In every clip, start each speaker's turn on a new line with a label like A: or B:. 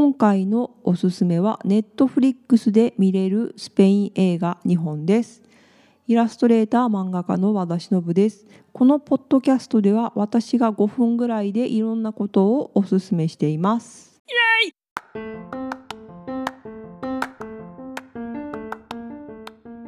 A: 今回のおすすめはネットフリックスで見れるスペイン映画2本です。イラストレーター漫画家の和田忍です。このポッドキャストでは私が5分ぐらいでいろんなことをおすすめしています。イエイ！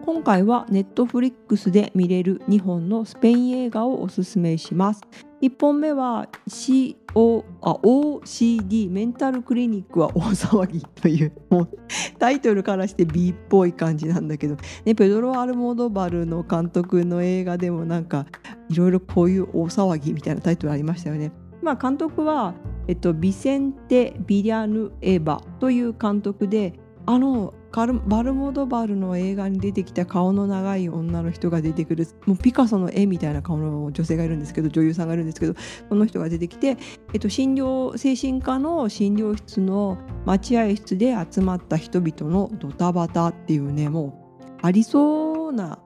A: 今回はネットフリックスで見れる2本のスペイン映画をおすすめします1本目は CO あ OCD メンタルクリニックは大騒ぎというもうタイトルからして B っぽい感じなんだけど、ね、ペドロ・アルモドバルの監督の映画でもなんかいろいろこういう大騒ぎみたいなタイトルありましたよね。まあ、監督は、えっと、ビセンテ・ビリャヌ・エヴァという監督であのバルモドバルの映画に出てきた顔の長い女の人が出てくるもうピカソの絵みたいな顔の女性がいるんですけど女優さんがいるんですけどその人が出てきて、えっと、診療精神科の診療室の待合室で集まった人々のドタバタっていうねもうありそうな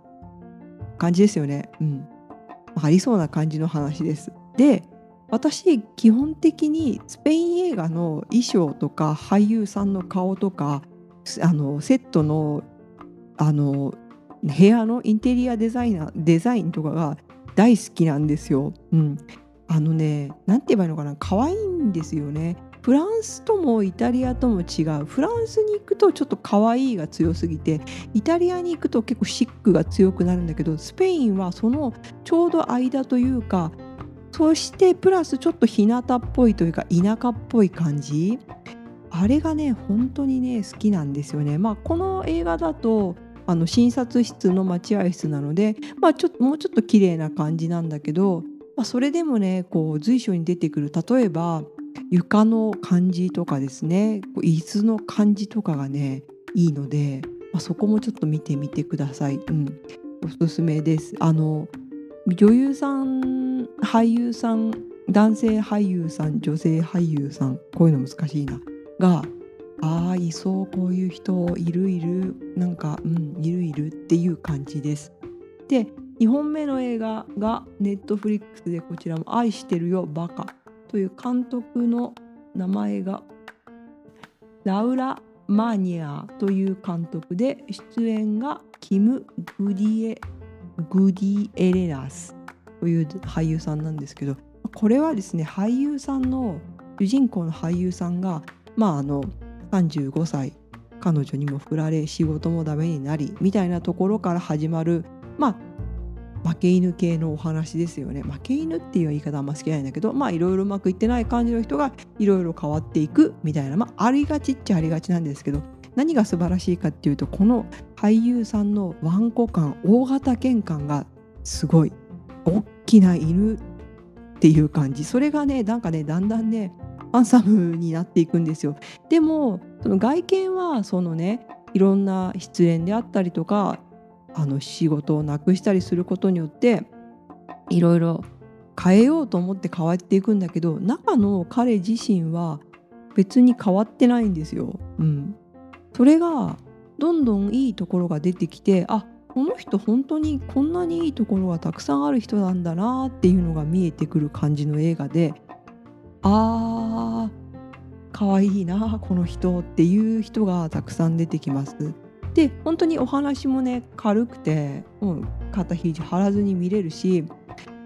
A: 感じですよね。うん、ありそうな感じの話です。で私基本的にスペイン映画の衣装とか俳優さんの顔とかあのセットのあの部屋のインテリアデザイナーデザインとかが大好きなんですよ。うん、あのね何て言えばいいのかな可愛いんですよね。フランスともイタリアとも違うフランスに行くとちょっと可愛いが強すぎてイタリアに行くと結構シックが強くなるんだけどスペインはそのちょうど間というかそしてプラスちょっと日向っぽいというか田舎っぽい感じあれがね本当にね好きなんですよね。まあ、この映画だとあの診察室の待合室なので、まあ、ちょっともうちょっと綺麗な感じなんだけど、まあ、それでもねこう随所に出てくる例えば床の感じとかですね椅子の感じとかがねいいので、まあ、そこもちょっと見てみてください。うん、おすすめです。あの女優さん俳優さん男性俳優さん女性俳優さんこういうの難しいな。がああいそうこういう人いるいるなんかうんいるいるっていう感じです。で2本目の映画がネットフリックスでこちらも「愛してるよバカ」という監督の名前がラウラ・マニアという監督で出演がキム・グディエグディエレラスという俳優さんなんですけどこれはですね俳優さんの主人公の俳優さんがまああの35歳彼女にも振られ仕事もダメになりみたいなところから始まるまあ負け犬系のお話ですよね。負け犬っていう言い方あんま好きないんだけどまあいろいろうまくいってない感じの人がいろいろ変わっていくみたいなまあありがちっちゃありがちなんですけど何が素晴らしいかっていうとこの俳優さんのワンコ感大型犬感がすごい大きな犬っていう感じ。それがねなんかねだんだんねハンサムになっていくんですよ。でもその外見はそのねいろんな失恋であったりとかあの仕事をなくしたりすることによっていろいろ変えようと思って変わっていくんだけど中の彼自身は別に変わってないんですよ。うん、それがどんどんいいところが出てきてあこの人本当にこんなにいいところがたくさんある人なんだなっていうのが見えてくる感じの映画であー可愛いいなこの人っていう人がたくさん出てきます。で本当にお話もね軽くて、うん、肩肘張らずに見れるし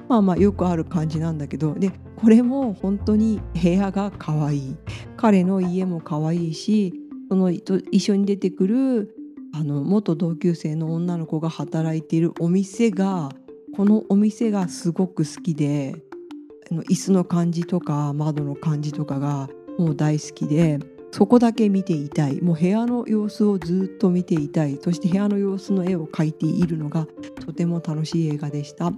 A: まあまあよくある感じなんだけどでこれも本当に部屋が可愛い彼の家も可愛いしその一緒に出てくるあの元同級生の女の子が働いているお店がこのお店がすごく好きで椅子の感じとか窓の感じとかがもう大好きでそこだけ見ていたい。もう部屋の様子をずっと見ていたい。そして部屋の様子の絵を描いているのがとても楽しい映画でした。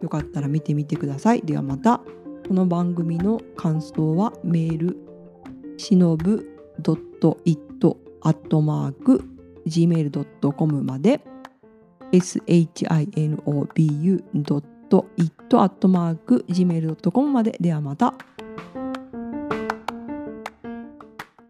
A: よかったら見てみてください。ではまたこの番組の感想はメールしのぶ .it.gmail.com まで shinobu.it ッイットアットマーク gmail.com までではまた。